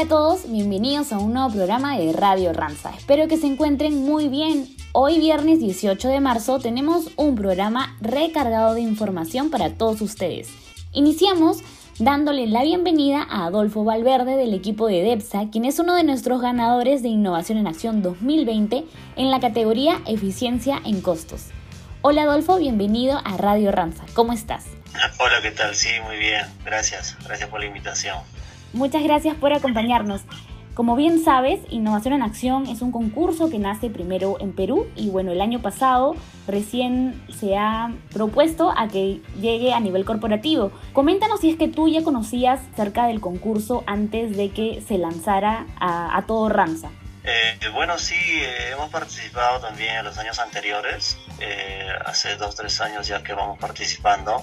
Hola a todos, bienvenidos a un nuevo programa de Radio Ranza. Espero que se encuentren muy bien. Hoy viernes 18 de marzo tenemos un programa recargado de información para todos ustedes. Iniciamos dándole la bienvenida a Adolfo Valverde del equipo de DEPSA, quien es uno de nuestros ganadores de Innovación en Acción 2020 en la categoría Eficiencia en Costos. Hola Adolfo, bienvenido a Radio Ranza. ¿Cómo estás? Hola, ¿qué tal? Sí, muy bien. Gracias. Gracias por la invitación. Muchas gracias por acompañarnos. Como bien sabes, Innovación en Acción es un concurso que nace primero en Perú y bueno, el año pasado recién se ha propuesto a que llegue a nivel corporativo. Coméntanos si es que tú ya conocías acerca del concurso antes de que se lanzara a, todo Ranza. Eh, bueno, sí, eh, hemos participado también en los años anteriores, eh, hace dos, tres años ya que vamos participando.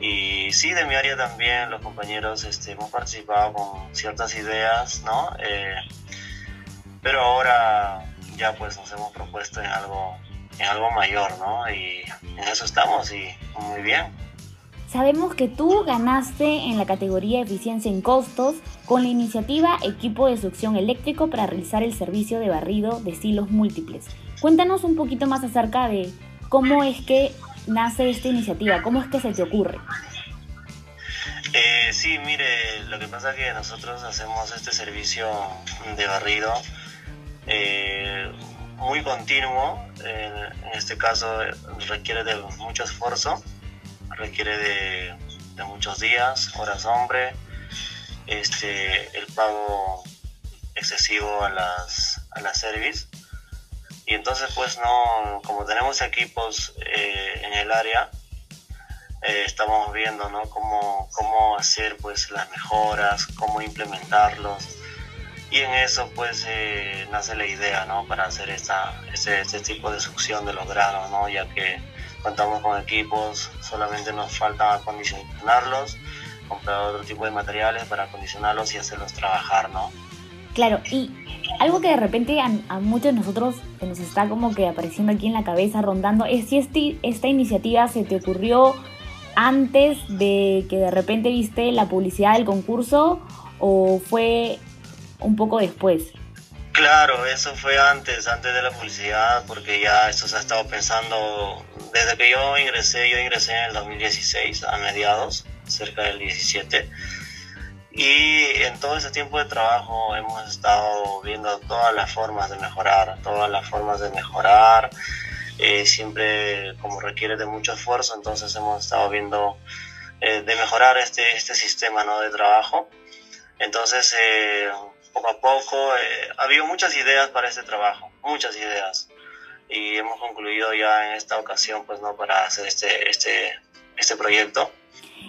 Y sí, de mi área también los compañeros este, hemos participado con ciertas ideas, ¿no? Eh, pero ahora ya pues nos hemos propuesto en algo, en algo mayor, ¿no? Y en eso estamos y muy bien. Sabemos que tú ganaste en la categoría Eficiencia en Costos con la iniciativa Equipo de Succión Eléctrico para realizar el servicio de barrido de silos múltiples. Cuéntanos un poquito más acerca de cómo es que nace esta iniciativa? ¿Cómo es que se te ocurre? Eh, sí, mire, lo que pasa es que nosotros hacemos este servicio de barrido eh, muy continuo. en este caso requiere de mucho esfuerzo, requiere de, muchos días, horas hombre, este, el pago excesivo a las, a las service y entonces pues no, como tenemos equipos eh, en el área, eh, estamos viendo ¿no? cómo, cómo hacer pues las mejoras, cómo implementarlos. Y en eso pues eh, nace la idea ¿no? para hacer esta, este, este, tipo de succión de los granos, ¿no? ya que contamos con equipos, solamente nos falta acondicionarlos, comprar otro tipo de materiales para acondicionarlos y hacerlos trabajar. ¿no? Claro, y algo que de repente a, muchos de nosotros nos está como que apareciendo aquí en la cabeza, rondando, es si este, esta iniciativa se te ocurrió antes de que de repente viste la publicidad del concurso o fue un poco después. Claro, eso fue antes, antes de la publicidad, porque ya esto se ha estado pensando desde que yo ingresé, yo ingresé en el 2016 a mediados, cerca del 17 y en todo ese tiempo de trabajo hemos estado viendo todas las formas de mejorar, todas las formas de mejorar, eh, siempre como requiere de mucho esfuerzo, entonces hemos estado viendo eh, de mejorar este, este sistema ¿no? de trabajo. Entonces, eh, poco a poco, ha habido muchas ideas para este trabajo, muchas ideas. Y hemos concluido ya en esta ocasión, pues, ¿no? Para hacer este, este, este proyecto.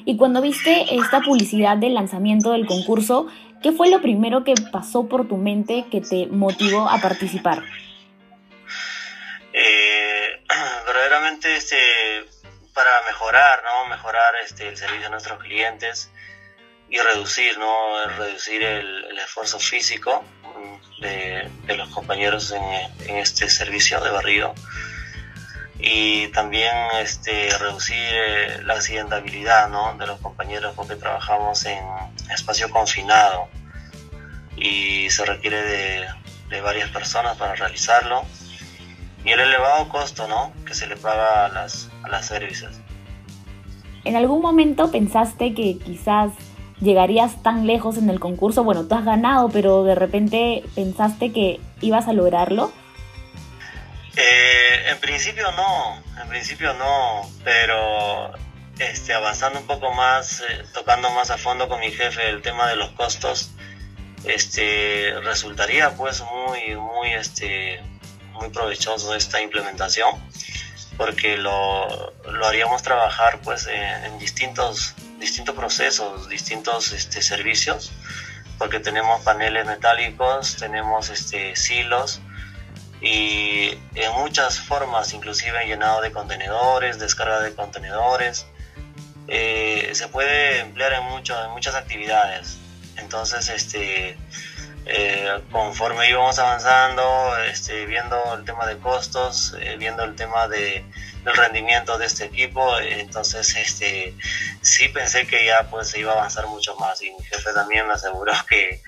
Y cuando viste esta publicidad del lanzamiento del concurso, ¿qué fue lo primero que pasó por tu mente que te motivó a participar? Eh, verdaderamente este, para mejorar, ¿no? Mejorar este, el servicio a nuestros clientes y reducir, ¿no? Reducir el, esfuerzo físico de, los compañeros en, en, este servicio de barrido y también este, reducir eh, la accidentabilidad ¿no? de los compañeros porque trabajamos en espacio confinado y se requiere de, de, varias personas para realizarlo y el elevado costo ¿no? que se le paga a las, a las servicios. ¿En algún momento pensaste que quizás llegarías tan lejos en el concurso? Bueno, tú has ganado, pero de repente pensaste que ibas a lograrlo. Eh, en principio no, en principio no, pero este, avanzando un poco más, eh, tocando más a fondo con mi jefe el tema de los costos, este, resultaría pues muy, muy, este, muy provechoso esta implementación, porque lo, lo haríamos trabajar pues en, distintos, distintos procesos, distintos este, servicios, porque tenemos paneles metálicos, tenemos este, silos, y en muchas formas, inclusive llenado de contenedores, descarga de contenedores. Eh, se puede emplear en, mucho, en muchas actividades. Entonces, este, eh, conforme íbamos avanzando, este, viendo el tema de costos, eh, viendo el tema de, el rendimiento de este equipo, entonces este, sí pensé que ya pues se iba a avanzar mucho más y mi jefe también me aseguró que,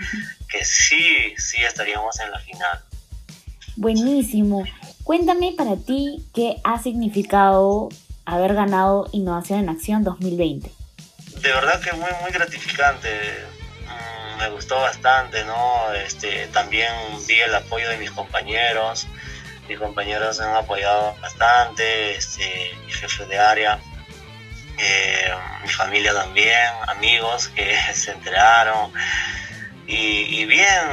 que sí, sí estaríamos en la final. Buenísimo. Cuéntame para ti qué ha significado haber ganado Innovación en Acción 2020. De verdad que muy, muy gratificante. Mm, me gustó bastante, ¿no? Este, también vi el apoyo de mis compañeros mis compañeros han apoyado bastante, este, mi jefe de área, eh, mi familia también, amigos que se enteraron y, bien,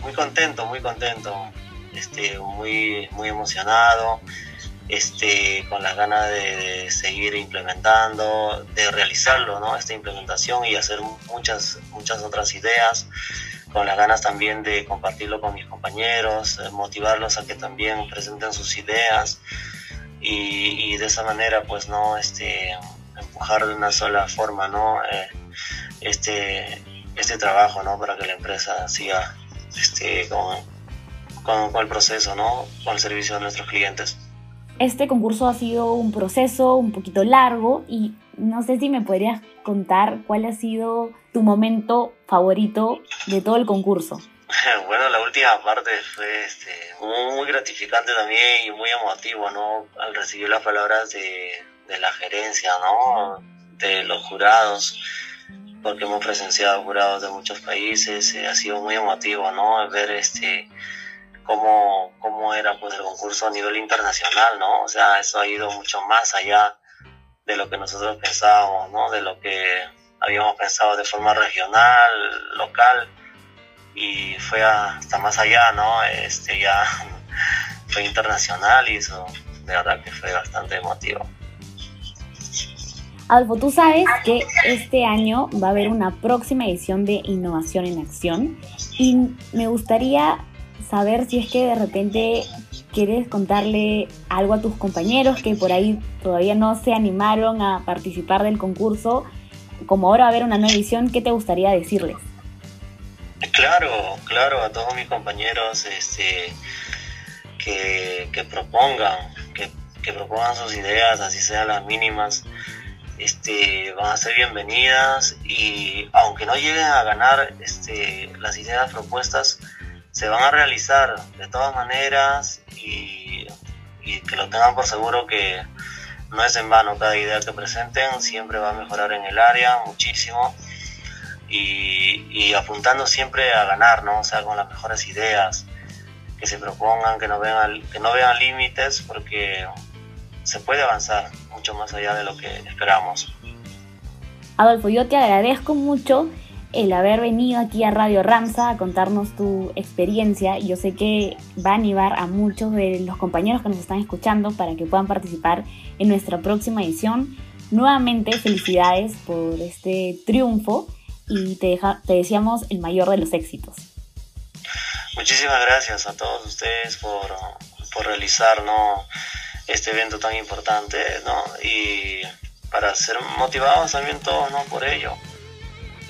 muy contento, muy contento, este, muy, muy emocionado, este, con las ganas de, seguir implementando, de realizarlo, ¿no? esta implementación y hacer muchas, muchas otras ideas con las ganas también de compartirlo con mis compañeros, eh, motivarlos a que también presenten sus ideas y, de esa manera pues no este empujar de una sola forma no eh, este este trabajo no para que la empresa siga este con, con el proceso no con el servicio de nuestros clientes este concurso ha sido un proceso un poquito largo y no sé si me podrías contar cuál ha sido tu momento favorito de todo el concurso. Bueno, la última parte fue este, muy, gratificante también y muy emotivo, ¿no? Al recibir las palabras de, la gerencia, ¿no? De los jurados, porque hemos presenciado jurados de muchos países, eh, ha sido muy emotivo, ¿no? Ver este cómo, cómo era pues el concurso a nivel internacional, ¿no? O sea, eso ha ido mucho más allá de lo que nosotros pensábamos, ¿no? De lo que habíamos pensado de forma regional, local, y fue hasta más allá, ¿no? Este ya fue internacional y eso de verdad que fue bastante emotivo. Adolfo, tú sabes que este año va a haber una próxima edición de Innovación en Acción y me gustaría saber si es que de repente quieres contarle algo a tus compañeros que por ahí todavía no se animaron a participar del concurso. Como ahora va a haber una nueva edición, ¿qué te gustaría decirles? Claro, claro, a todos mis compañeros este, que, propongan, que, propongan sus ideas, así sean las mínimas, este, van a ser bienvenidas y aunque no lleguen a ganar este, las ideas propuestas, se van a realizar de todas maneras y, que lo tengan por seguro que no es en vano cada idea que presenten, siempre va a mejorar en el área muchísimo y, apuntando siempre a ganar, ¿no? O sea, con las mejores ideas, que se propongan, que no vean, que no vean límites porque se puede avanzar mucho más allá de lo que esperamos. Adolfo, yo te agradezco mucho el haber venido aquí a Radio Ramsa a contarnos tu experiencia. Yo sé que va a animar a muchos de los compañeros que nos están escuchando para que puedan participar en nuestra próxima edición. Nuevamente, felicidades por este triunfo y te, te deseamos el mayor de los éxitos. Muchísimas gracias a todos ustedes por, por realizar ¿no? este evento tan importante ¿no? y para ser motivados también todos ¿no? por ello.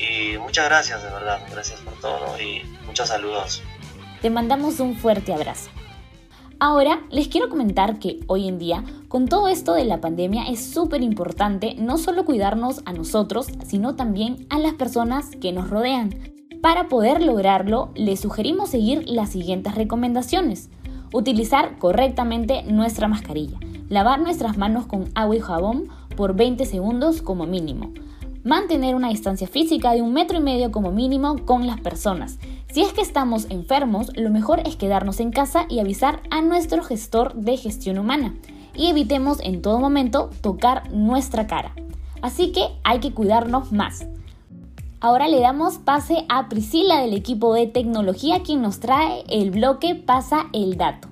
Y muchas gracias, de verdad. Gracias por todo y muchos saludos. Te mandamos un fuerte abrazo. Ahora les quiero comentar que hoy en día, con todo esto de la pandemia, es súper importante no solo cuidarnos a nosotros, sino también a las personas que nos rodean. Para poder lograrlo, les sugerimos seguir las siguientes recomendaciones. Utilizar correctamente nuestra mascarilla. Lavar nuestras manos con agua y jabón por 20 segundos como mínimo mantener una distancia física de un metro y medio como mínimo con las personas. Si es que estamos enfermos, lo mejor es quedarnos en casa y avisar a nuestro gestor de gestión humana. Y evitemos en todo momento tocar nuestra cara. Así que hay que cuidarnos más. Ahora le damos pase a Priscila del equipo de tecnología quien nos trae el bloque Pasa el Dato.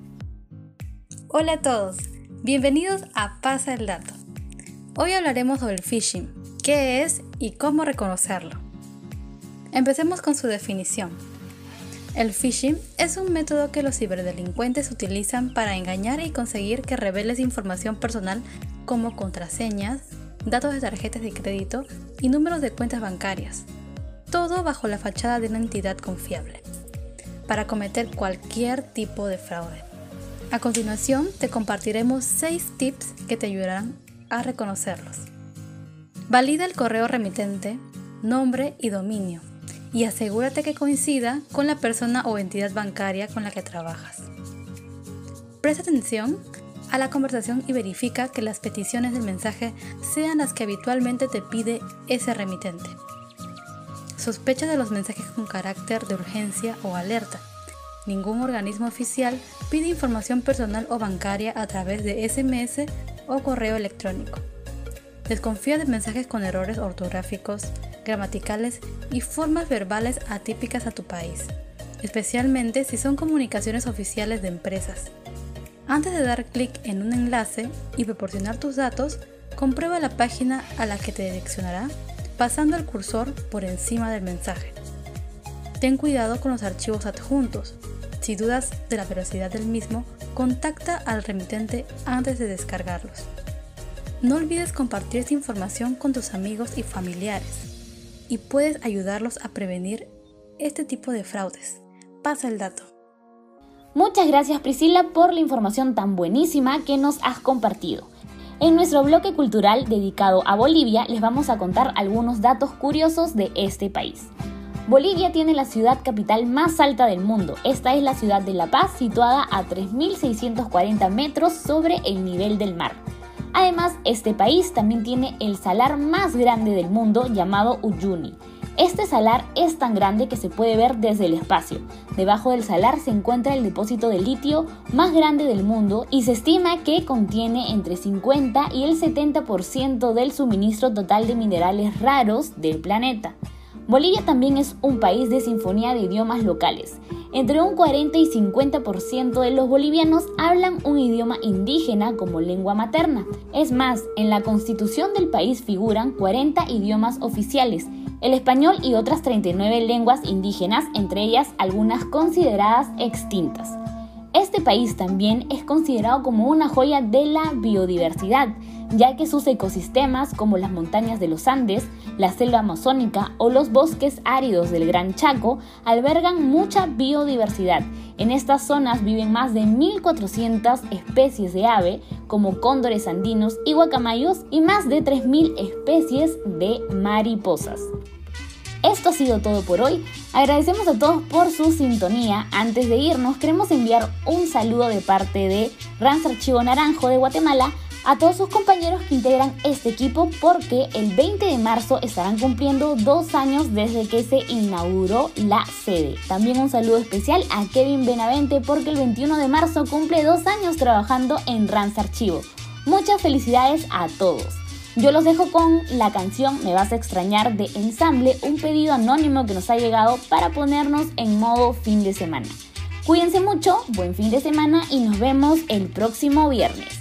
Hola a todos, bienvenidos a Pasa el Dato. Hoy hablaremos sobre el phishing, qué es y cómo reconocerlo. Empecemos con su definición. El phishing es un método que los ciberdelincuentes utilizan para engañar y conseguir que reveles información personal como contraseñas, datos de tarjetas de crédito y números de cuentas bancarias, todo bajo la fachada de una entidad confiable, para cometer cualquier tipo de fraude. A continuación te compartiremos 6 tips que te ayudarán a reconocerlos. Valida el correo remitente, nombre y dominio y asegúrate que coincida con la persona o entidad bancaria con la que trabajas. Presta atención a la conversación y verifica que las peticiones del mensaje sean las que habitualmente te pide ese remitente. Sospecha de los mensajes con carácter de urgencia o alerta. Ningún organismo oficial pide información personal o bancaria a través de SMS o correo electrónico. Desconfía de mensajes con errores ortográficos, gramaticales y formas verbales atípicas a tu país, especialmente si son comunicaciones oficiales de empresas. Antes de dar clic en un enlace y proporcionar tus datos, comprueba la página a la que te direccionará pasando el cursor por encima del mensaje. Ten cuidado con los archivos adjuntos. Si dudas de la veracidad del mismo, contacta al remitente antes de descargarlos. No olvides compartir esta información con tus amigos y familiares y puedes ayudarlos a prevenir este tipo de fraudes. Pasa el dato. Muchas gracias Priscila por la información tan buenísima que nos has compartido. En nuestro bloque cultural dedicado a Bolivia les vamos a contar algunos datos curiosos de este país. Bolivia tiene la ciudad capital más alta del mundo. Esta es la ciudad de La Paz, situada a 3.640 metros sobre el nivel del mar. Además, este país también tiene el salar más grande del mundo llamado Uyuni. Este salar es tan grande que se puede ver desde el espacio. Debajo del salar se encuentra el depósito de litio más grande del mundo y se estima que contiene entre 50 y el 70% del suministro total de minerales raros del planeta. Bolivia también es un país de sinfonía de idiomas locales. Entre un 40 y 50% de los bolivianos hablan un idioma indígena como lengua materna. Es más, en la constitución del país figuran 40 idiomas oficiales, el español y otras 39 lenguas indígenas, entre ellas algunas consideradas extintas. Este país también es considerado como una joya de la biodiversidad, ya que sus ecosistemas como las montañas de los Andes, la selva amazónica o los bosques áridos del Gran Chaco albergan mucha biodiversidad. En estas zonas viven más de 1.400 especies de ave, como cóndores andinos y guacamayos, y más de 3.000 especies de mariposas. Esto ha sido todo por hoy. Agradecemos a todos por su sintonía. Antes de irnos, queremos enviar un saludo de parte de Rans Archivo Naranjo de Guatemala a todos sus compañeros que integran este equipo porque el 20 de marzo estarán cumpliendo dos años desde que se inauguró la sede. También un saludo especial a Kevin Benavente porque el 21 de marzo cumple dos años trabajando en Rans Archivo. Muchas felicidades a todos. Yo los dejo con la canción Me vas a extrañar de ensamble, un pedido anónimo que nos ha llegado para ponernos en modo fin de semana. Cuídense mucho, buen fin de semana y nos vemos el próximo viernes.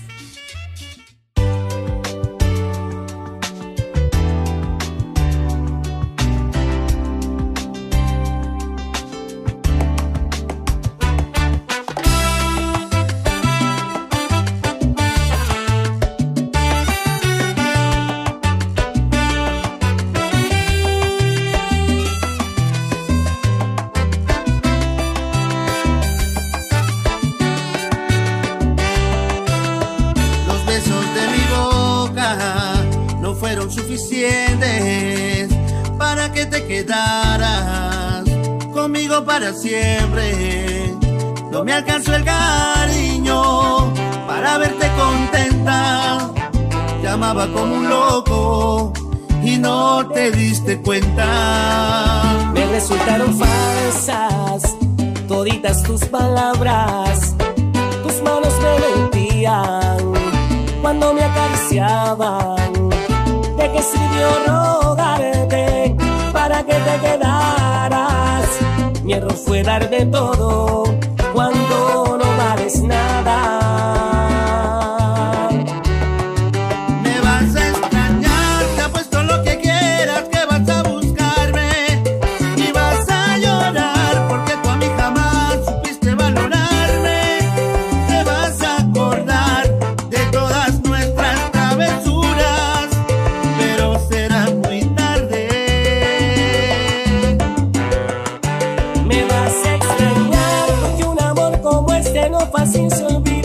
Para siempre. No me alcanzó el cariño para verte contenta. Llamaba como un loco y no te diste cuenta. Me resultaron falsas toditas tus palabras. Tus manos me mentían cuando me acariciaban. ¿De qué sirvió rogarte para que te quedaras? Mi error fue dar de todo Não facinho, subiu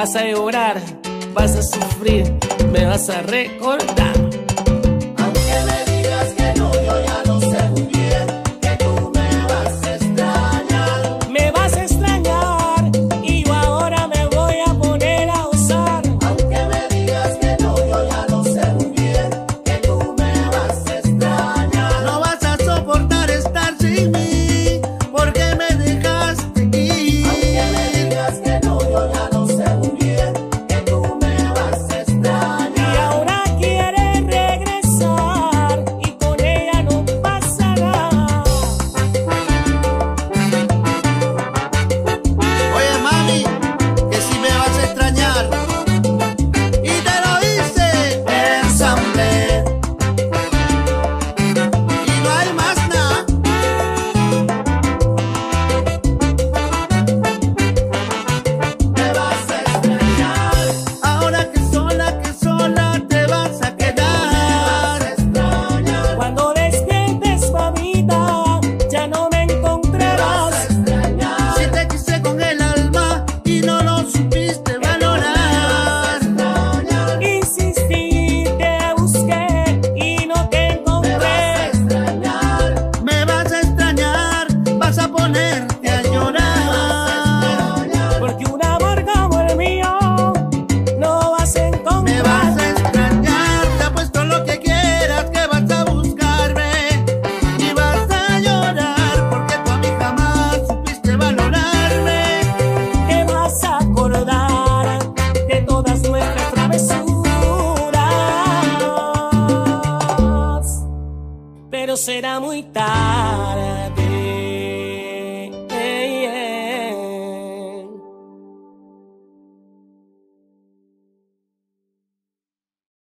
vas a llorar, vas a sufrir, me vas a recordar.